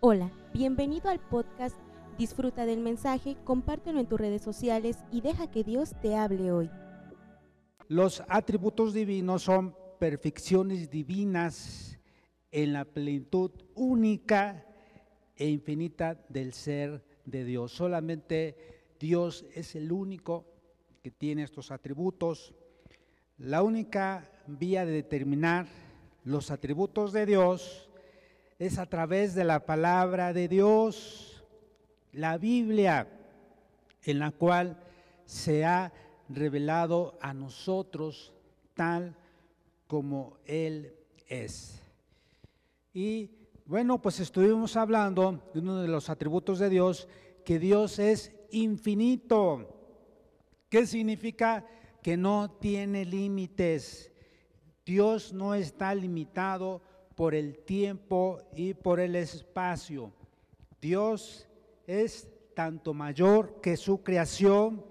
Hola, bienvenido al podcast Disfruta del mensaje, compártelo en tus redes sociales y deja que Dios te hable hoy. Los atributos divinos son perfecciones divinas en la plenitud única e infinita del ser de Dios. Solamente Dios es el único que tiene estos atributos. La única vía de determinar los atributos de Dios es a través de la palabra de Dios, la Biblia, en la cual se ha revelado a nosotros tal como Él es. Y bueno, pues estuvimos hablando de uno de los atributos de Dios, que Dios es infinito. ¿Qué significa? Que no tiene límites. Dios no está limitado por el tiempo y por el espacio. Dios es tanto mayor que su creación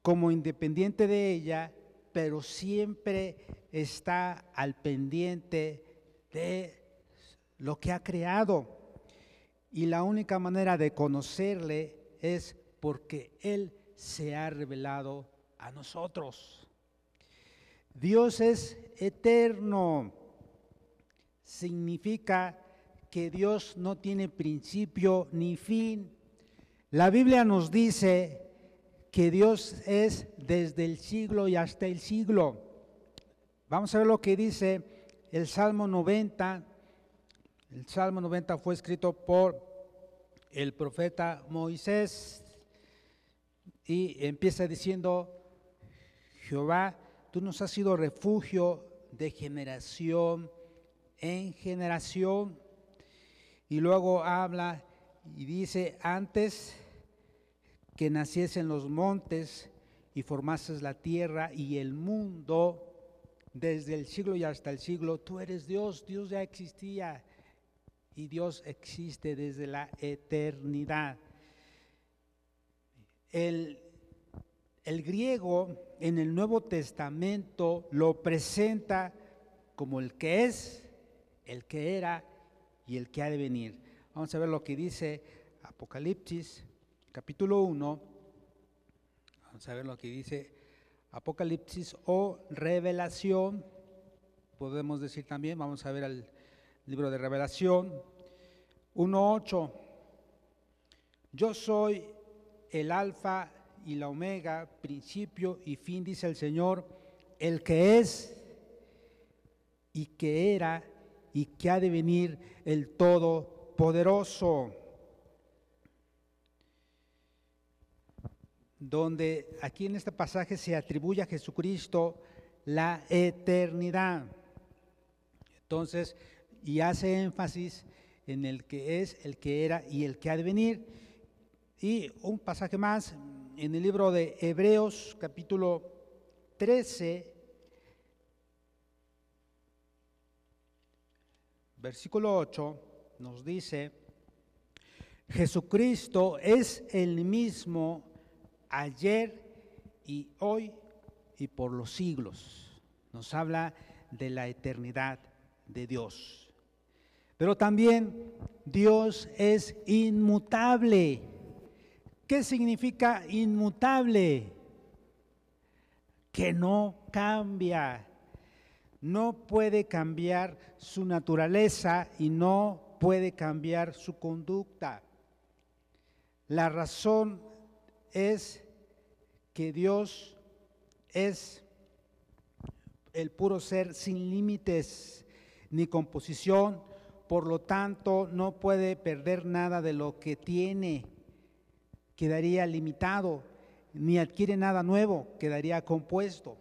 como independiente de ella, pero siempre está al pendiente de lo que ha creado. Y la única manera de conocerle es porque Él se ha revelado a nosotros. Dios es eterno. Significa que Dios no tiene principio ni fin. La Biblia nos dice que Dios es desde el siglo y hasta el siglo. Vamos a ver lo que dice el Salmo 90. El Salmo 90 fue escrito por el profeta Moisés y empieza diciendo, Jehová, tú nos has sido refugio de generación en generación. Y luego habla y dice, antes que naciesen los montes y formases la tierra y el mundo, desde el siglo y hasta el siglo, tú eres Dios, Dios ya existía y Dios existe desde la eternidad. El, el griego en el Nuevo Testamento lo presenta como el que es, el que era y el que ha de venir. Vamos a ver lo que dice Apocalipsis, capítulo 1. Vamos a ver lo que dice Apocalipsis o revelación. Podemos decir también, vamos a ver el libro de revelación 1.8. Yo soy el alfa y la omega, principio y fin, dice el Señor, el que es y que era y que ha de venir el Todopoderoso. Donde aquí en este pasaje se atribuye a Jesucristo la eternidad. Entonces, y hace énfasis en el que es, el que era y el que ha de venir. Y un pasaje más en el libro de Hebreos capítulo 13, versículo 8, nos dice, Jesucristo es el mismo ayer y hoy y por los siglos. Nos habla de la eternidad de Dios. Pero también Dios es inmutable. ¿Qué significa inmutable? Que no cambia no puede cambiar su naturaleza y no puede cambiar su conducta. La razón es que Dios es el puro ser sin límites ni composición, por lo tanto no puede perder nada de lo que tiene, quedaría limitado, ni adquiere nada nuevo, quedaría compuesto.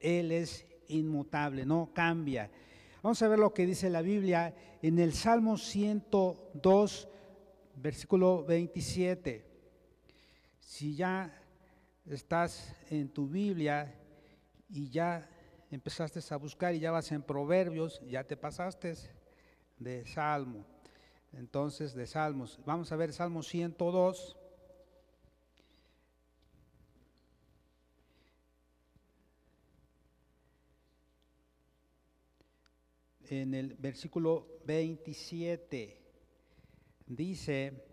Él es inmutable, no cambia. Vamos a ver lo que dice la Biblia en el Salmo 102, versículo 27. Si ya estás en tu Biblia y ya empezaste a buscar y ya vas en Proverbios, ya te pasaste de Salmo. Entonces, de Salmos. Vamos a ver Salmo 102. En el versículo 27. dice,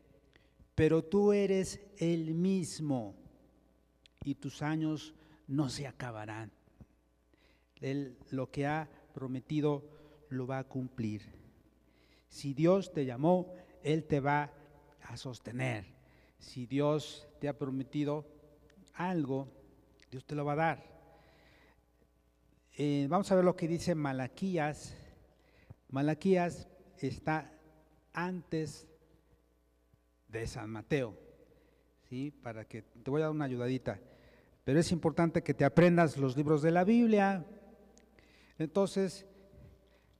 pero tú eres el mismo y tus años no se acabarán. Él lo que ha prometido lo va a cumplir. Si Dios te llamó, Él te va a sostener. Si Dios te ha prometido algo, Dios te lo va a dar. Eh, vamos a ver lo que dice Malaquías. Malaquías está antes de San Mateo, ¿sí? Para que te voy a dar una ayudadita. Pero es importante que te aprendas los libros de la Biblia. Entonces,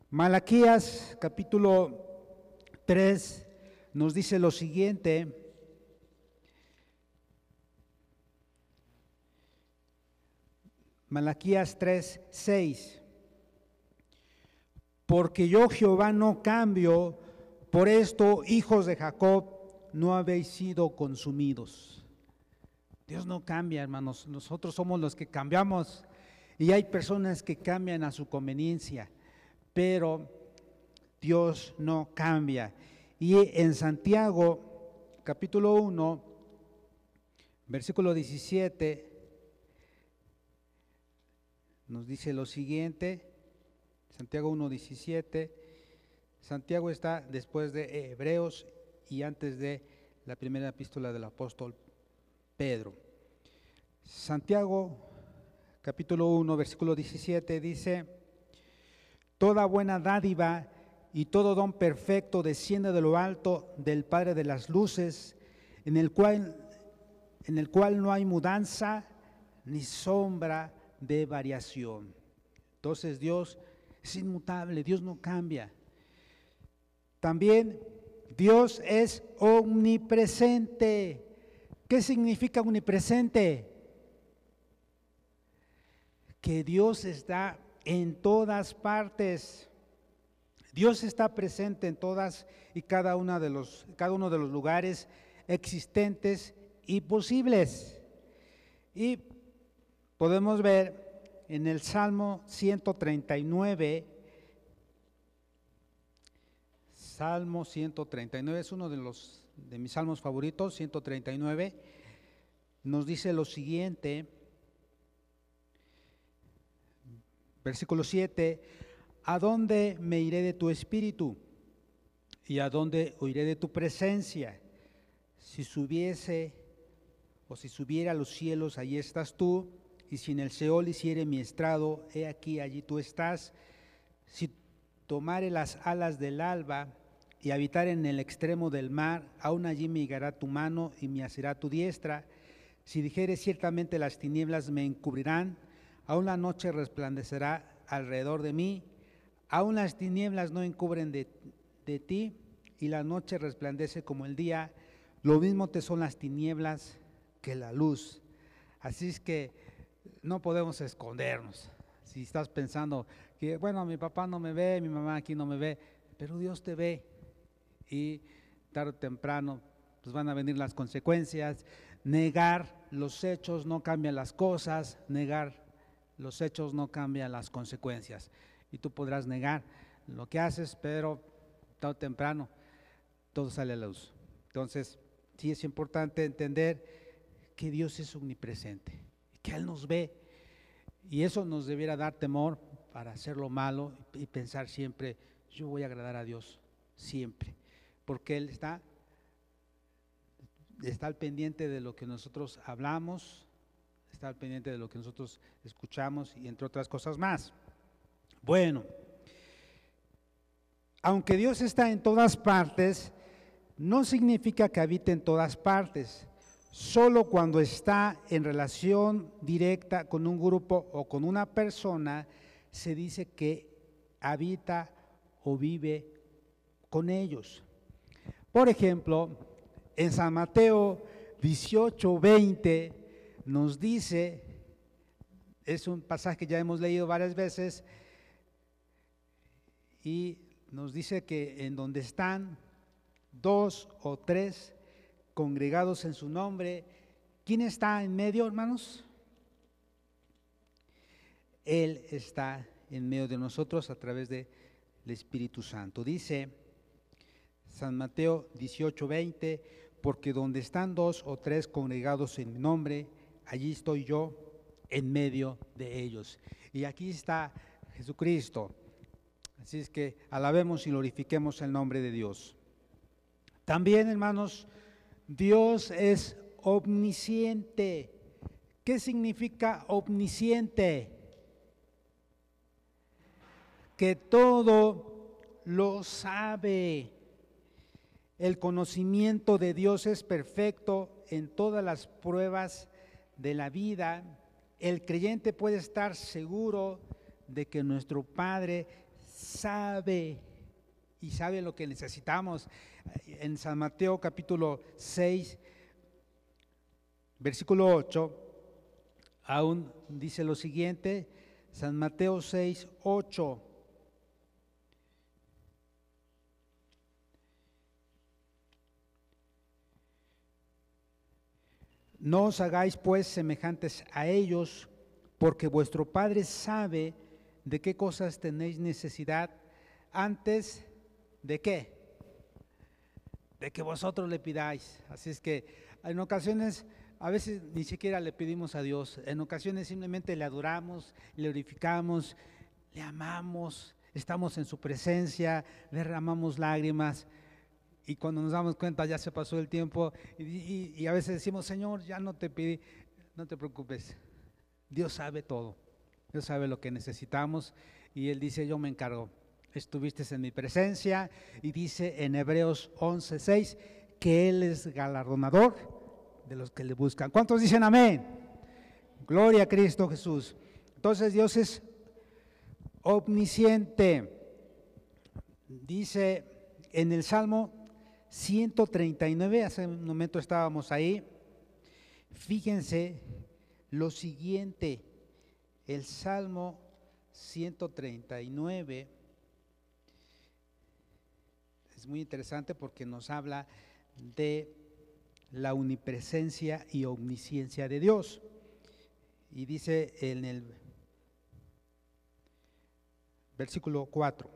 Malaquías capítulo 3 nos dice lo siguiente. Malaquías 3, 6. Porque yo Jehová no cambio, por esto, hijos de Jacob, no habéis sido consumidos. Dios no cambia, hermanos. Nosotros somos los que cambiamos. Y hay personas que cambian a su conveniencia, pero Dios no cambia. Y en Santiago, capítulo 1, versículo 17, nos dice lo siguiente, Santiago 1, 17, Santiago está después de Hebreos y antes de la primera epístola del apóstol Pedro. Santiago capítulo 1, versículo 17 dice, Toda buena dádiva y todo don perfecto desciende de lo alto del Padre de las luces, en el cual, en el cual no hay mudanza ni sombra de variación. Entonces Dios es inmutable, Dios no cambia. También Dios es omnipresente. ¿Qué significa omnipresente? Que Dios está en todas partes. Dios está presente en todas y cada, una de los, cada uno de los lugares existentes y posibles. Y podemos ver en el Salmo 139, Salmo 139 es uno de los de mis salmos favoritos, 139, nos dice lo siguiente, versículo 7, ¿a dónde me iré de tu espíritu? ¿Y a dónde oiré de tu presencia? Si subiese o si subiera a los cielos, allí estás tú, y si en el Seol hiciere mi estrado, he aquí, allí tú estás. Si tomare las alas del alba, y habitar en el extremo del mar, aún allí me guiará tu mano y me asirá tu diestra. Si dijere ciertamente las tinieblas me encubrirán, aún la noche resplandecerá alrededor de mí, aún las tinieblas no encubren de, de ti y la noche resplandece como el día, lo mismo te son las tinieblas que la luz. Así es que no podemos escondernos. Si estás pensando que, bueno, mi papá no me ve, mi mamá aquí no me ve, pero Dios te ve y tarde o temprano pues van a venir las consecuencias. Negar los hechos no cambia las cosas, negar los hechos no cambia las consecuencias. Y tú podrás negar lo que haces, pero tarde o temprano todo sale a la luz. Entonces, sí es importante entender que Dios es omnipresente, que Él nos ve. Y eso nos debiera dar temor para hacer lo malo y pensar siempre, yo voy a agradar a Dios, siempre porque Él está, está al pendiente de lo que nosotros hablamos, está al pendiente de lo que nosotros escuchamos y entre otras cosas más. Bueno, aunque Dios está en todas partes, no significa que habite en todas partes. Solo cuando está en relación directa con un grupo o con una persona, se dice que habita o vive con ellos. Por ejemplo, en San Mateo 18, 20 nos dice, es un pasaje que ya hemos leído varias veces, y nos dice que en donde están dos o tres congregados en su nombre, ¿quién está en medio, hermanos? Él está en medio de nosotros a través del Espíritu Santo. Dice San Mateo 18, 20, porque donde están dos o tres congregados en mi nombre, allí estoy yo en medio de ellos. Y aquí está Jesucristo. Así es que alabemos y glorifiquemos el nombre de Dios. También, hermanos, Dios es omnisciente. ¿Qué significa omnisciente? Que todo lo sabe. El conocimiento de Dios es perfecto en todas las pruebas de la vida. El creyente puede estar seguro de que nuestro Padre sabe y sabe lo que necesitamos. En San Mateo capítulo 6, versículo 8, aún dice lo siguiente, San Mateo 6, 8. No os hagáis pues semejantes a ellos, porque vuestro Padre sabe de qué cosas tenéis necesidad antes de qué? De que vosotros le pidáis. Así es que en ocasiones, a veces ni siquiera le pedimos a Dios, en ocasiones simplemente le adoramos, le glorificamos, le amamos, estamos en su presencia, derramamos lágrimas y cuando nos damos cuenta ya se pasó el tiempo y, a veces decimos, Señor, ya no te pedí, no te preocupes, Dios sabe todo, Dios sabe lo que necesitamos y Él dice, yo me encargo. Estuviste en mi presencia y dice en Hebreos 11:6 que Él es galardonador de los que le buscan. ¿Cuántos dicen amén? Gloria a Cristo Jesús. Entonces Dios es omnisciente. Dice en el Salmo 139, hace un momento estábamos ahí, fíjense lo siguiente, el Salmo 139 es muy interesante porque nos habla de la omnipresencia y omnisciencia de Dios. Y dice en el versículo 4,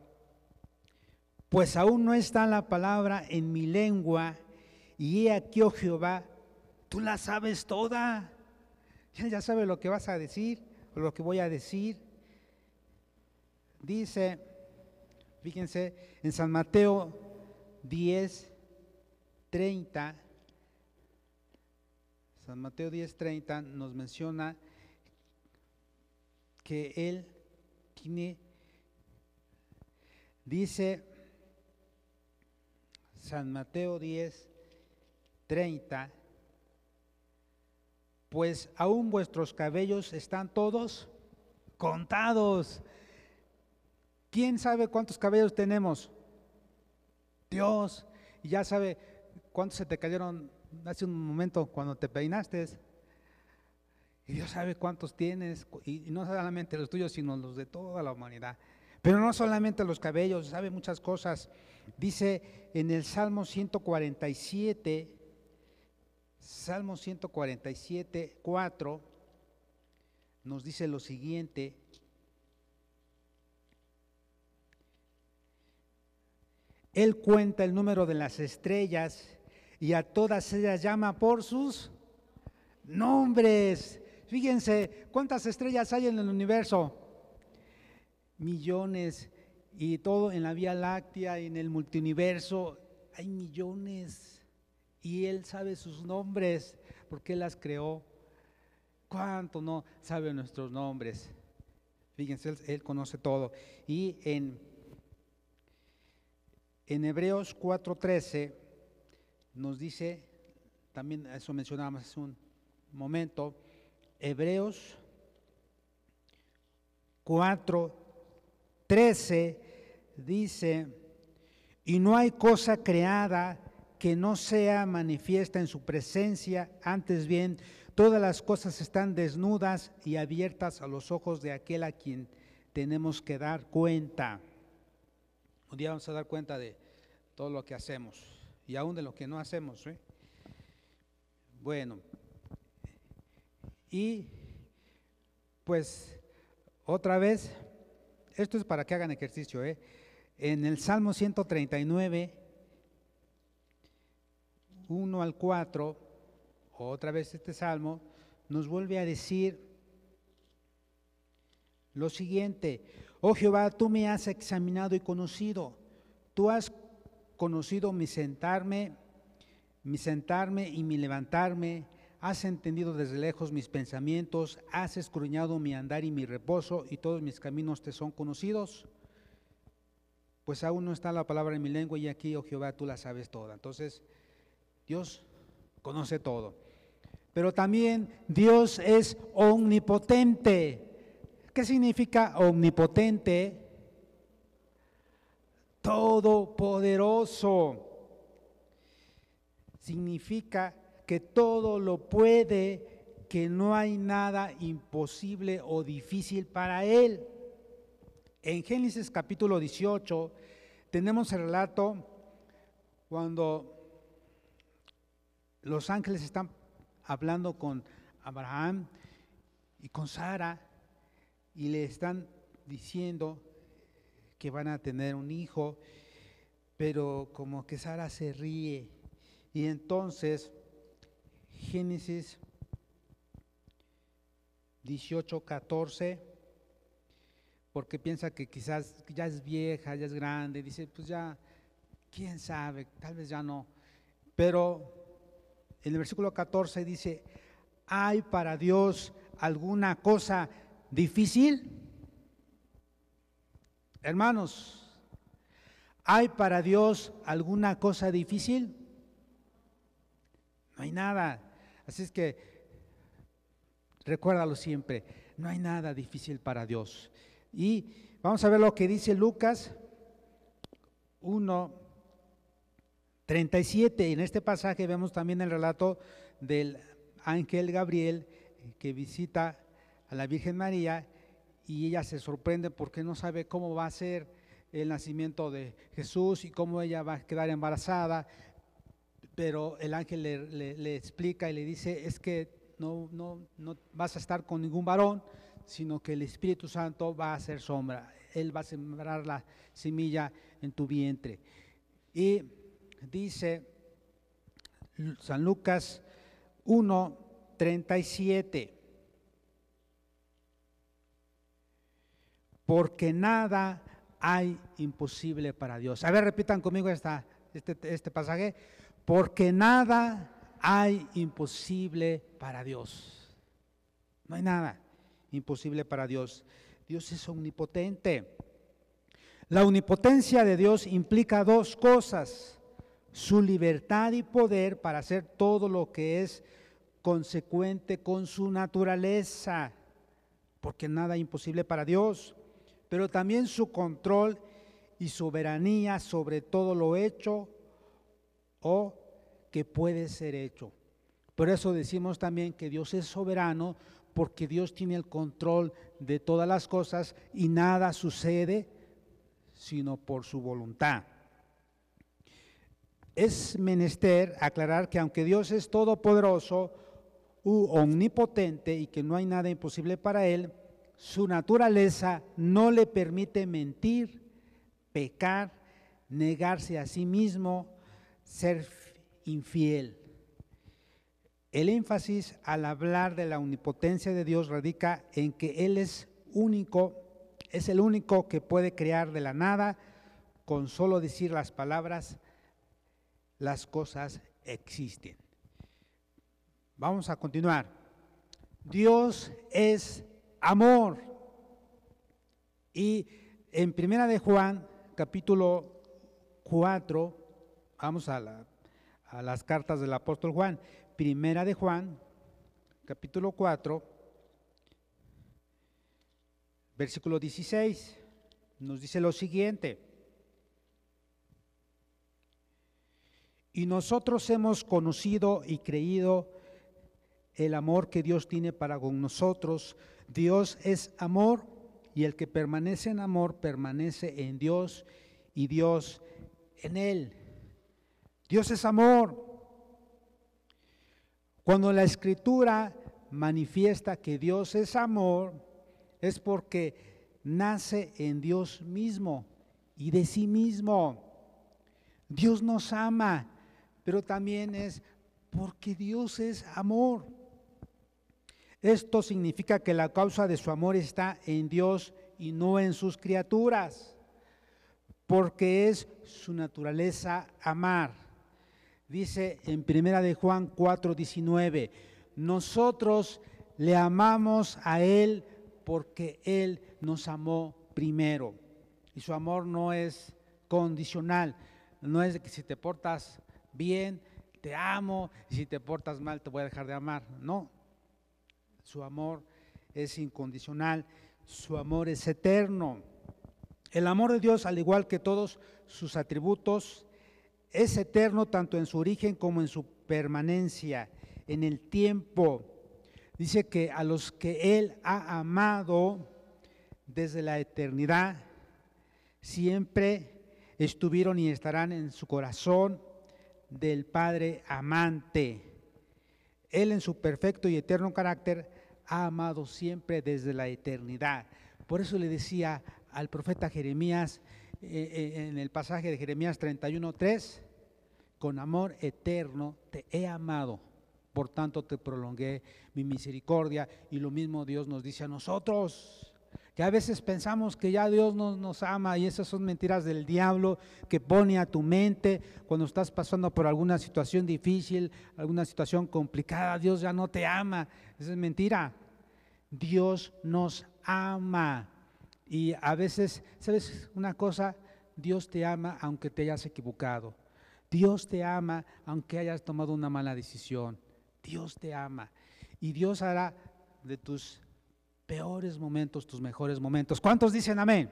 pues aún no está la palabra en mi lengua, y he aquí, oh Jehová, tú la sabes toda. Ya sabes lo que vas a decir, o lo que voy a decir. Dice, fíjense, en San Mateo 10, 30, San Mateo 10, 30 nos menciona que él tiene, dice, San Mateo 10, 30, pues aún vuestros cabellos están todos contados. ¿Quién sabe cuántos cabellos tenemos? Dios. Y ya sabe cuántos se te cayeron hace un momento cuando te peinaste. Y Dios sabe cuántos tienes, y no solamente los tuyos, sino los de toda la humanidad. Pero no solamente los cabellos, sabe muchas cosas. Dice en el Salmo 147, Salmo 147, 4, nos dice lo siguiente. Él cuenta el número de las estrellas y a todas ellas llama por sus nombres. Fíjense, ¿cuántas estrellas hay en el universo? millones y todo en la Vía Láctea, en el multiuniverso, hay millones y Él sabe sus nombres porque Él las creó. ¿Cuánto no sabe nuestros nombres? Fíjense, Él, conoce todo. Y en, en Hebreos 4:13 nos dice, también eso mencionábamos hace un momento, Hebreos 4, 13 dice, y no hay cosa creada que no sea manifiesta en su presencia, antes bien, todas las cosas están desnudas y abiertas a los ojos de aquel a quien tenemos que dar cuenta. Un día vamos a dar cuenta de todo lo que hacemos y aún de lo que no hacemos. ¿eh? Bueno, y pues otra vez esto es para que hagan ejercicio, ¿eh? En el Salmo 139, 1 al 4, otra vez este salmo, nos vuelve a decir lo siguiente, oh Jehová, tú me has examinado y conocido, tú has conocido mi sentarme, mi sentarme y mi levantarme, has entendido desde lejos mis pensamientos, has escruñado mi andar y mi reposo, y todos mis caminos te son conocidos. Pues aún no está la palabra en mi lengua y aquí, oh Jehová, tú la sabes toda. Entonces, Dios conoce todo. Pero también Dios es omnipotente. ¿Qué significa omnipotente? Todopoderoso. Significa que todo lo puede, que no hay nada imposible o difícil para Él. En Génesis capítulo 18 tenemos el relato cuando los ángeles están hablando con Abraham y con Sara y le están diciendo que van a tener un hijo, pero como que Sara se ríe. Y entonces, Génesis 18, 14, porque piensa que quizás ya es vieja, ya es grande, dice, pues ya, quién sabe, tal vez ya no. Pero en el versículo 14 dice, ¿hay para Dios alguna cosa difícil? Hermanos, ¿hay para Dios alguna cosa difícil? No hay nada. Así es que recuérdalo siempre, no hay nada difícil para Dios. Y vamos a ver lo que dice Lucas 1, 37. En este pasaje vemos también el relato del ángel Gabriel que visita a la Virgen María y ella se sorprende porque no sabe cómo va a ser el nacimiento de Jesús y cómo ella va a quedar embarazada. Pero el ángel le, explica y le dice, es que no, no, no vas a estar con ningún varón, sino que el Espíritu Santo va a hacer sombra. Él va a sembrar la semilla en tu vientre. Y dice San Lucas 1, 37. Porque nada hay imposible para Dios. A ver, repitan conmigo esta, este, este pasaje. Porque nada hay imposible para Dios. No hay nada imposible para Dios. Dios es omnipotente. La omnipotencia de Dios implica dos cosas su libertad y poder para hacer todo lo que es consecuente con su naturaleza, porque nada imposible para Dios, pero también su control y soberanía sobre todo lo hecho o que puede ser hecho. Por eso decimos también que Dios es soberano, porque Dios tiene el control de todas las cosas y nada sucede sino por su voluntad es menester aclarar que aunque Dios es todopoderoso u omnipotente y que no hay nada imposible para Él, su naturaleza no le permite mentir, pecar, negarse a sí mismo, ser infiel. El énfasis al hablar de la omnipotencia de Dios radica en que Él es único, es el único que puede crear de la nada con solo decir las palabras las cosas existen. Vamos a continuar. Dios es amor. Y en Primera de Juan, capítulo 4, vamos a, las cartas del apóstol Juan. Primera de Juan, capítulo 4, versículo 16, nos dice lo siguiente. Y nosotros hemos conocido y creído el amor que Dios tiene para con nosotros. Dios es amor y el que permanece en amor permanece en Dios y Dios en él. Dios es amor. Cuando la escritura manifiesta que Dios es amor, es porque nace en Dios mismo y de sí mismo. Dios nos ama pero también es porque Dios es amor. Esto significa que la causa de su amor está en Dios y no en sus criaturas, porque es su naturaleza amar. Dice en Primera de Juan 4:19, nosotros le amamos a él porque él nos amó primero. Y su amor no es condicional, no es que si te portas bien, te amo, y si te portas mal, te voy a dejar de amar. No, su amor es incondicional, su amor es eterno. El amor de Dios, al igual que todos sus atributos, es eterno tanto en su origen como en su permanencia, en el tiempo. Dice que a los que Él ha amado desde la eternidad, siempre estuvieron y estarán en su corazón del Padre amante. Él en su perfecto y eterno carácter ha amado siempre desde la eternidad. Por eso le decía al profeta Jeremías eh, eh, en el pasaje de Jeremías 31.3, con amor eterno te he amado, por tanto te prolongué mi misericordia. Y lo mismo Dios nos dice a nosotros que a veces pensamos que ya Dios nos, nos, ama y esas son mentiras del diablo que pone a tu mente cuando estás pasando por alguna situación difícil, alguna situación complicada, Dios ya no te ama. Esa es mentira. Dios nos ama. Y a veces, ¿sabes una cosa? Dios te ama aunque te hayas equivocado. Dios te ama aunque hayas tomado una mala decisión. Dios te ama. Y Dios hará de tus peores momentos, tus mejores momentos. ¿Cuántos dicen amén?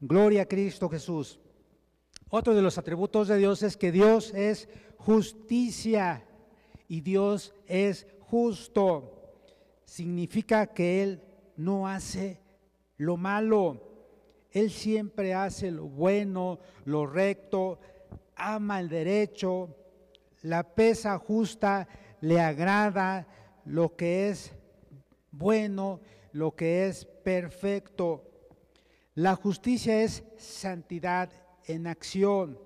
Gloria a Cristo Jesús. Otro de los atributos de Dios es que Dios es justicia y Dios es justo. Significa que Él no hace lo malo. Él siempre hace lo bueno, lo recto, ama el derecho, la pesa justa le agrada lo que es bueno, lo que es perfecto. La justicia es santidad en acción.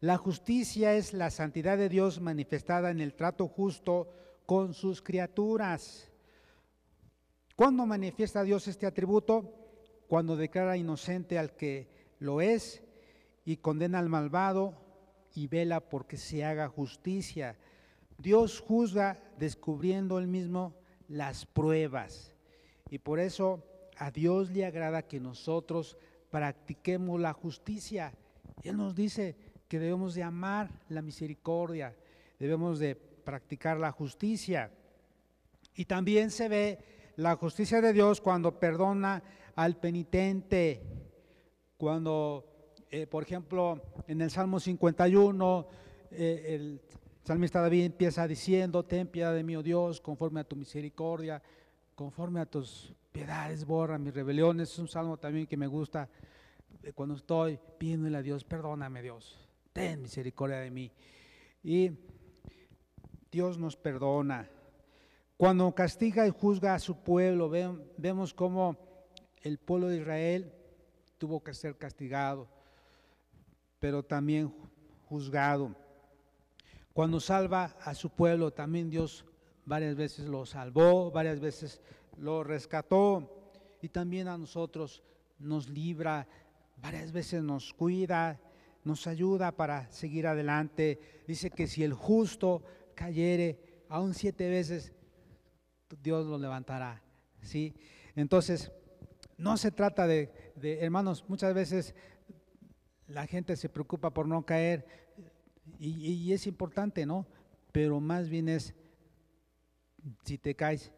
La justicia es la santidad de Dios manifestada en el trato justo con sus criaturas. ¿Cuándo manifiesta Dios este atributo? Cuando declara inocente al que lo es y condena al malvado y vela porque se haga justicia. Dios juzga descubriendo él mismo las pruebas. Y por eso a Dios le agrada que nosotros practiquemos la justicia. Él nos dice que debemos de amar la misericordia, debemos de practicar la justicia. Y también se ve la justicia de Dios cuando perdona al penitente, cuando, eh, por ejemplo, en el Salmo 51, eh, el salmista David empieza diciendo, ten piedad de mí, oh Dios, conforme a tu misericordia, conforme a tus piedades, borra mis rebeliones. Es un salmo también que me gusta cuando estoy pidiéndole a Dios, perdóname Dios, ten misericordia de mí. Y Dios nos perdona. Cuando castiga y juzga a su pueblo, vemos cómo el pueblo de Israel tuvo que ser castigado, pero también juzgado. Cuando salva a su pueblo, también Dios varias veces lo salvó, varias veces lo rescató y también a nosotros nos libra, varias veces nos cuida, nos ayuda para seguir adelante. Dice que si el justo cayere aún siete veces, Dios lo levantará. ¿sí? Entonces, no se trata de, de, hermanos, muchas veces la gente se preocupa por no caer, y, es importante, ¿no? Pero más bien es, si te caes,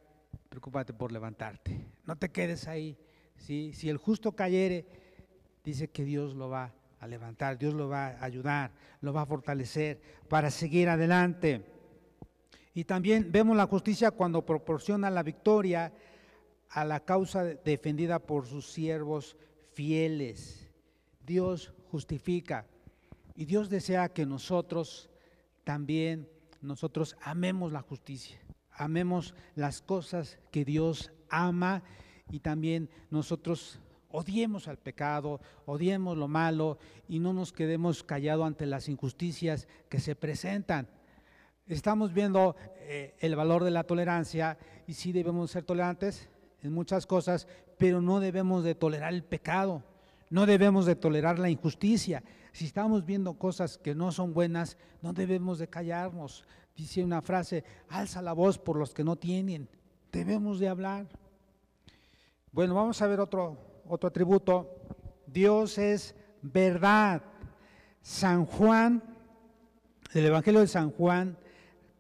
preocúpate por levantarte. No te quedes ahí. Si el justo cayere, dice que Dios lo va a levantar, Dios lo va a ayudar, lo va a fortalecer para seguir adelante. Y también vemos la justicia cuando proporciona la victoria a la causa defendida por sus siervos fieles. Dios justifica. Y Dios desea que nosotros también, nosotros amemos la justicia, amemos las cosas que Dios ama y también nosotros Odiemos al pecado, odiemos lo malo y no nos quedemos callados ante las injusticias que se presentan. Estamos viendo eh, el valor de la tolerancia y sí debemos ser tolerantes en muchas cosas, pero no debemos de tolerar el pecado, no debemos de tolerar la injusticia. Si estamos viendo cosas que no son buenas, no debemos de callarnos. Dice una frase, alza la voz por los que no tienen. Debemos de hablar. Bueno, vamos a ver otro, otro atributo. Dios es verdad. San Juan, el Evangelio de San Juan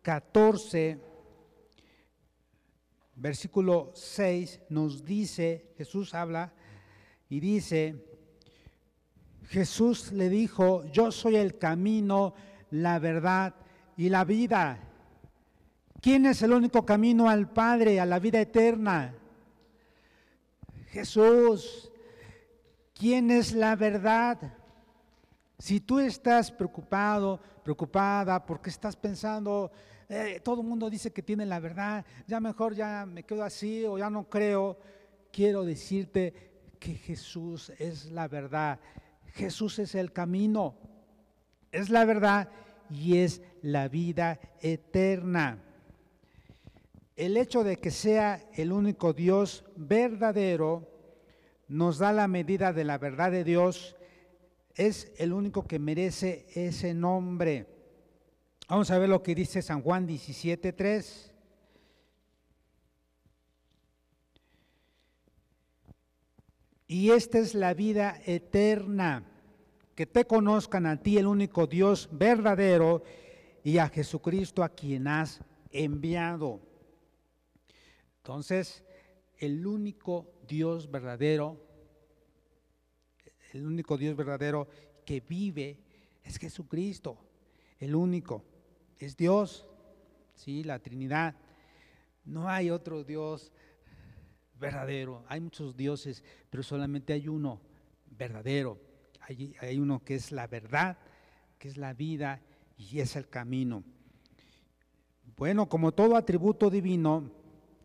14, versículo 6, nos dice, Jesús habla y dice, Jesús le dijo, yo soy el camino, la verdad y la vida. ¿Quién es el único camino al Padre, a la vida eterna? Jesús. ¿Quién es la verdad? Si tú estás preocupado, preocupada, porque estás pensando, eh, todo el mundo dice que tiene la verdad, ya mejor ya me quedo así o ya no creo, quiero decirte que Jesús es la verdad. Jesús es el camino, es la verdad y es la vida eterna. El hecho de que sea el único Dios verdadero nos da la medida de la verdad de Dios es el único que merece ese nombre. Vamos a ver lo que dice San Juan 17.3. Y esta es la vida eterna, que te conozcan a ti, el único Dios verdadero, y a Jesucristo a quien has enviado. Entonces, el único Dios verdadero el único Dios verdadero que vive es Jesucristo, el único, es Dios, sí, la Trinidad. No hay otro Dios verdadero, hay muchos dioses, pero solamente hay uno verdadero. Hay, uno que es la verdad, que es la vida y es el camino. Bueno, como todo atributo divino,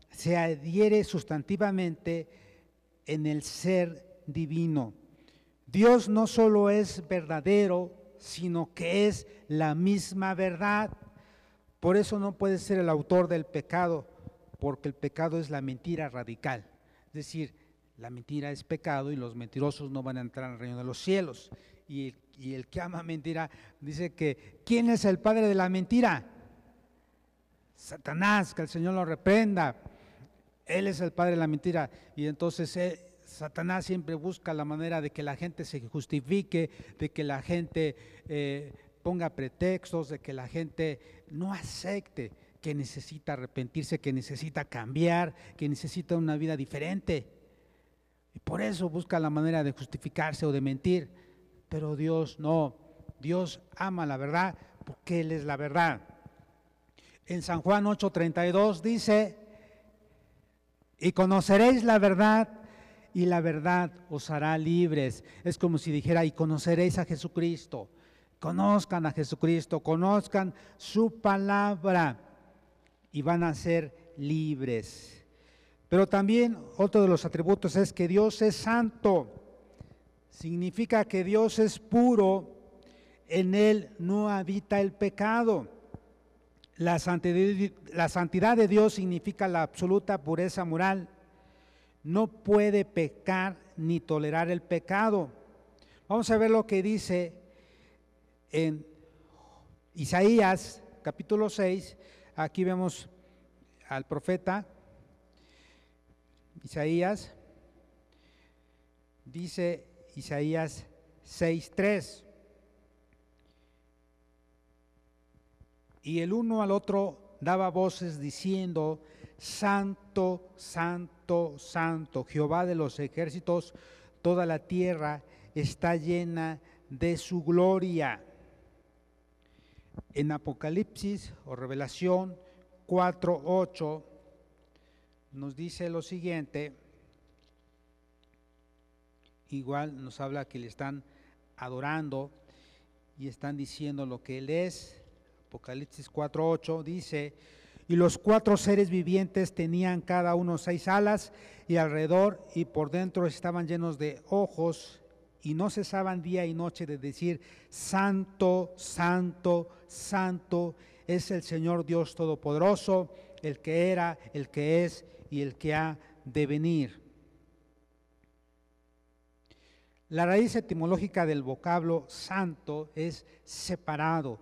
se adhiere sustantivamente en el ser divino. Dios no solo es verdadero, sino que es la misma verdad. Por eso no puede ser el autor del pecado, porque el pecado es la mentira radical. Es decir, la mentira es pecado y los mentirosos no van a entrar al reino de los cielos. Y el, que ama mentira dice que, ¿quién es el padre de la mentira? Satanás, que el Señor lo reprenda. Él es el padre de la mentira. Y entonces él, Satanás siempre busca la manera de que la gente se justifique, de que la gente eh, ponga pretextos, de que la gente no acepte que necesita arrepentirse, que necesita cambiar, que necesita una vida diferente. Y por eso busca la manera de justificarse o de mentir. Pero Dios no. Dios ama la verdad porque Él es la verdad. En San Juan 8:32 dice, y conoceréis la verdad y la verdad os hará libres. Es como si dijera, y conoceréis a Jesucristo. Conozcan a Jesucristo, conozcan su palabra y van a ser libres. Pero también otro de los atributos es que Dios es santo. Significa que Dios es puro, en Él no habita el pecado. La santidad, de Dios significa la absoluta pureza moral no puede pecar ni tolerar el pecado. Vamos a ver lo que dice en Isaías capítulo 6. Aquí vemos al profeta Isaías. Dice Isaías 6.3. Y el uno al otro daba voces diciendo, Santo, Santo, Santo, Jehová de los ejércitos, toda la tierra está llena de su gloria. En Apocalipsis o Revelación 4.8 nos dice lo siguiente, igual nos habla que le están adorando y están diciendo lo que Él es. Apocalipsis 4.8 dice, Y los cuatro seres vivientes tenían cada uno seis alas y alrededor y por dentro estaban llenos de ojos y no cesaban día y noche de decir, Santo, Santo, Santo es el Señor Dios Todopoderoso, el que era, el que es y el que ha de venir. La raíz etimológica del vocablo santo es separado,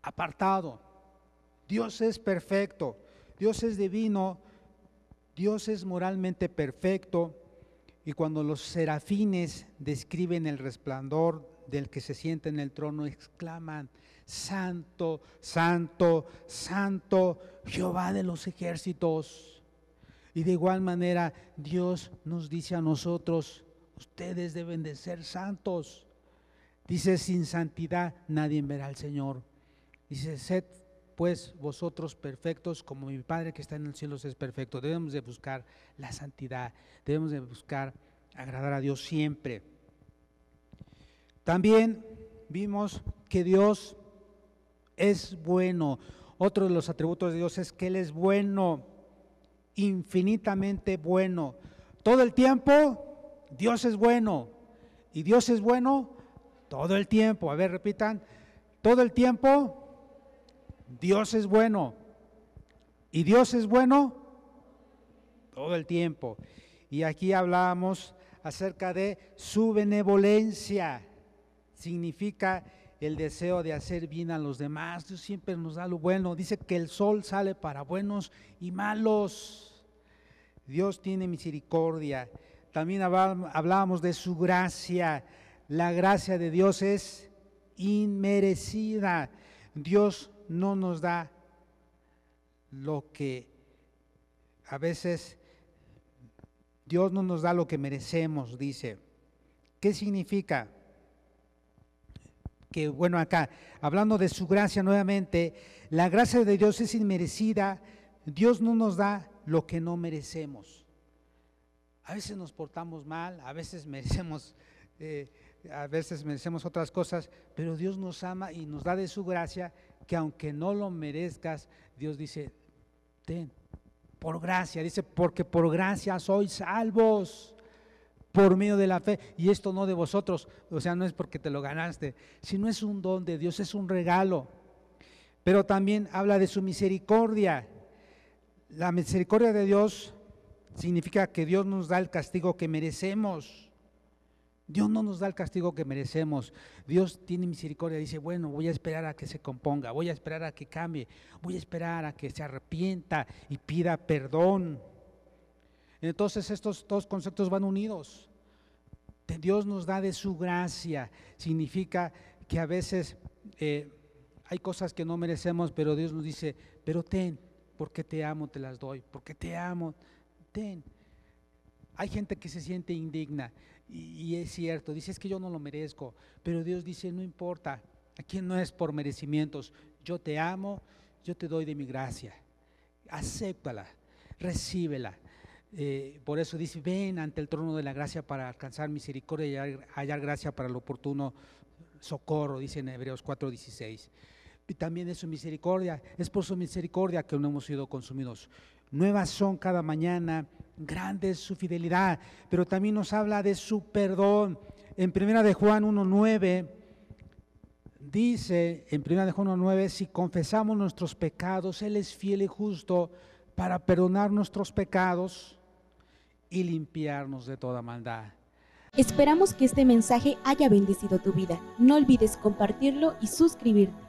apartado. Dios es perfecto, Dios es divino, Dios es moralmente perfecto. Y cuando los serafines describen el resplandor del que se siente en el trono, exclaman, Santo, Santo, Santo, Jehová de los ejércitos. Y de igual manera Dios nos dice a nosotros, ustedes deben de ser santos. Dice, sin santidad nadie verá al Señor. Dice, sed pues vosotros perfectos como mi Padre que está en el cielo es perfecto. Debemos de buscar la santidad, debemos de buscar agradar a Dios siempre. También vimos que Dios es bueno. Otro de los atributos de Dios es que Él es bueno, infinitamente bueno. Todo el tiempo Dios es bueno. Y Dios es bueno todo el tiempo. A ver, repitan. Todo el tiempo Dios es bueno. ¿Y Dios es bueno? Todo el tiempo. Y aquí hablábamos acerca de su benevolencia. Significa el deseo de hacer bien a los demás. Dios siempre nos da lo bueno. Dice que el sol sale para buenos y malos. Dios tiene misericordia. También hablábamos de su gracia. La gracia de Dios es inmerecida. Dios no nos da lo que a veces Dios no nos da lo que merecemos, dice. ¿Qué significa? Que bueno, acá, hablando de su gracia nuevamente, la gracia de Dios es inmerecida, Dios no nos da lo que no merecemos. A veces nos portamos mal, a veces merecemos, eh, a veces merecemos otras cosas, pero Dios nos ama y nos da de su gracia que aunque no lo merezcas, Dios dice, ten, por gracia, dice, porque por gracia sois salvos por medio de la fe. Y esto no de vosotros, o sea, no es porque te lo ganaste, sino es un don de Dios, es un regalo. Pero también habla de su misericordia. La misericordia de Dios significa que Dios nos da el castigo que merecemos. Dios no nos da el castigo que merecemos. Dios tiene misericordia. Dice, bueno, voy a esperar a que se componga, voy a esperar a que cambie, voy a esperar a que se arrepienta y pida perdón. Entonces estos dos conceptos van unidos. Dios nos da de su gracia. Significa que a veces eh, hay cosas que no merecemos, pero Dios nos dice, pero ten, porque te amo, te las doy, porque te amo, ten. Hay gente que se siente indigna. Y, es cierto, dice, es que yo no lo merezco, pero Dios dice, no importa, aquí no es por merecimientos, yo te amo, yo te doy de mi gracia, acéptala, recíbela. Eh, por eso dice, ven ante el trono de la gracia para alcanzar misericordia y hallar, hallar gracia para el oportuno socorro, dice en Hebreos 4:16. Y también es su misericordia, es por su misericordia que no hemos sido consumidos. Nuevas son cada mañana, grande es su fidelidad, pero también nos habla de su perdón. En primera de Juan 1.9 dice, en primera de Juan 1.9, si confesamos nuestros pecados, Él es fiel y justo para perdonar nuestros pecados y limpiarnos de toda maldad. Esperamos que este mensaje haya bendecido tu vida. No olvides compartirlo y suscribirte.